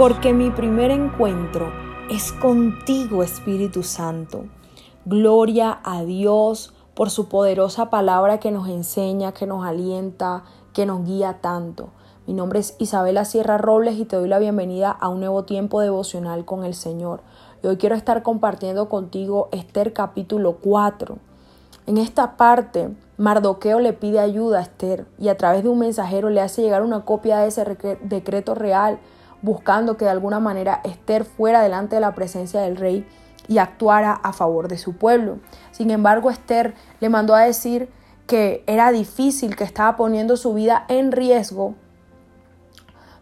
porque mi primer encuentro es contigo, Espíritu Santo. Gloria a Dios por su poderosa palabra que nos enseña, que nos alienta, que nos guía tanto. Mi nombre es Isabela Sierra Robles y te doy la bienvenida a un nuevo tiempo devocional con el Señor. Y hoy quiero estar compartiendo contigo Esther capítulo 4. En esta parte, Mardoqueo le pide ayuda a Esther y a través de un mensajero le hace llegar una copia de ese decreto real, buscando que de alguna manera Esther fuera delante de la presencia del rey y actuara a favor de su pueblo. Sin embargo, Esther le mandó a decir que era difícil, que estaba poniendo su vida en riesgo,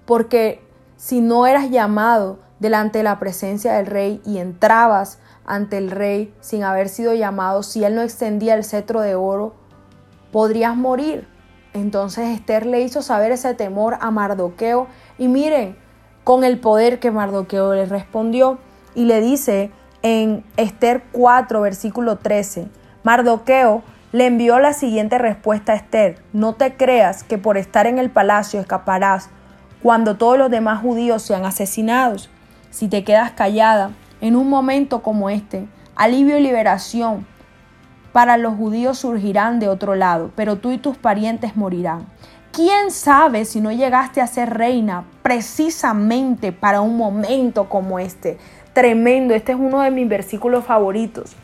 porque si no eras llamado delante de la presencia del rey y entrabas ante el rey sin haber sido llamado, si él no extendía el cetro de oro, podrías morir. Entonces Esther le hizo saber ese temor a Mardoqueo y miren, con el poder que Mardoqueo le respondió y le dice en Esther 4, versículo 13, Mardoqueo le envió la siguiente respuesta a Esther, no te creas que por estar en el palacio escaparás cuando todos los demás judíos sean asesinados. Si te quedas callada en un momento como este, alivio y liberación para los judíos surgirán de otro lado, pero tú y tus parientes morirán. ¿Quién sabe si no llegaste a ser reina precisamente para un momento como este? Tremendo, este es uno de mis versículos favoritos.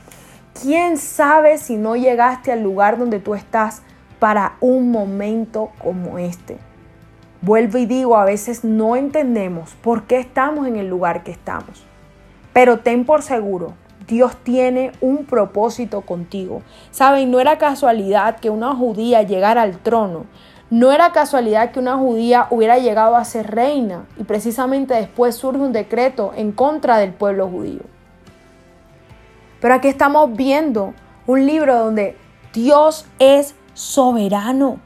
¿Quién sabe si no llegaste al lugar donde tú estás para un momento como este? Vuelvo y digo, a veces no entendemos por qué estamos en el lugar que estamos. Pero ten por seguro, Dios tiene un propósito contigo. Saben, no era casualidad que una judía llegara al trono. No era casualidad que una judía hubiera llegado a ser reina y precisamente después surge un decreto en contra del pueblo judío. Pero aquí estamos viendo un libro donde Dios es soberano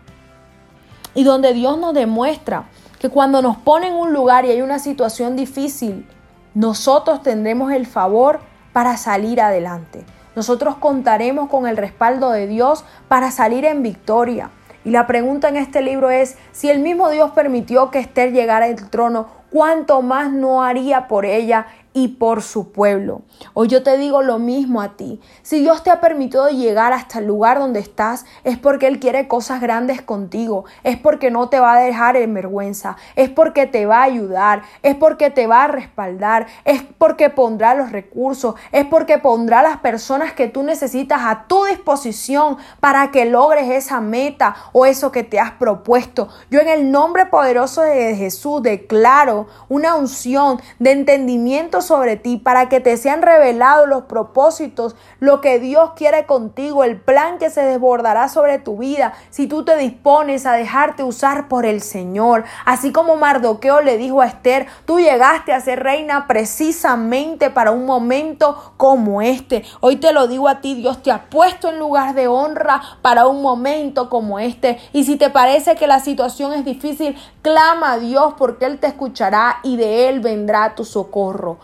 y donde Dios nos demuestra que cuando nos pone en un lugar y hay una situación difícil, nosotros tendremos el favor para salir adelante. Nosotros contaremos con el respaldo de Dios para salir en victoria. Y la pregunta en este libro es, si el mismo Dios permitió que Esther llegara al trono, ¿cuánto más no haría por ella y por su pueblo. Hoy yo te digo lo mismo a ti. Si Dios te ha permitido llegar hasta el lugar donde estás, es porque Él quiere cosas grandes contigo, es porque no te va a dejar en vergüenza, es porque te va a ayudar, es porque te va a respaldar, es porque pondrá los recursos, es porque pondrá las personas que tú necesitas a tu disposición para que logres esa meta o eso que te has propuesto. Yo en el nombre poderoso de Jesús declaro una unción de entendimiento sobre ti para que te sean revelados los propósitos, lo que Dios quiere contigo, el plan que se desbordará sobre tu vida si tú te dispones a dejarte usar por el Señor. Así como Mardoqueo le dijo a Esther, tú llegaste a ser reina precisamente para un momento como este. Hoy te lo digo a ti, Dios te ha puesto en lugar de honra para un momento como este. Y si te parece que la situación es difícil, clama a Dios porque Él te escuchará y de Él vendrá tu socorro.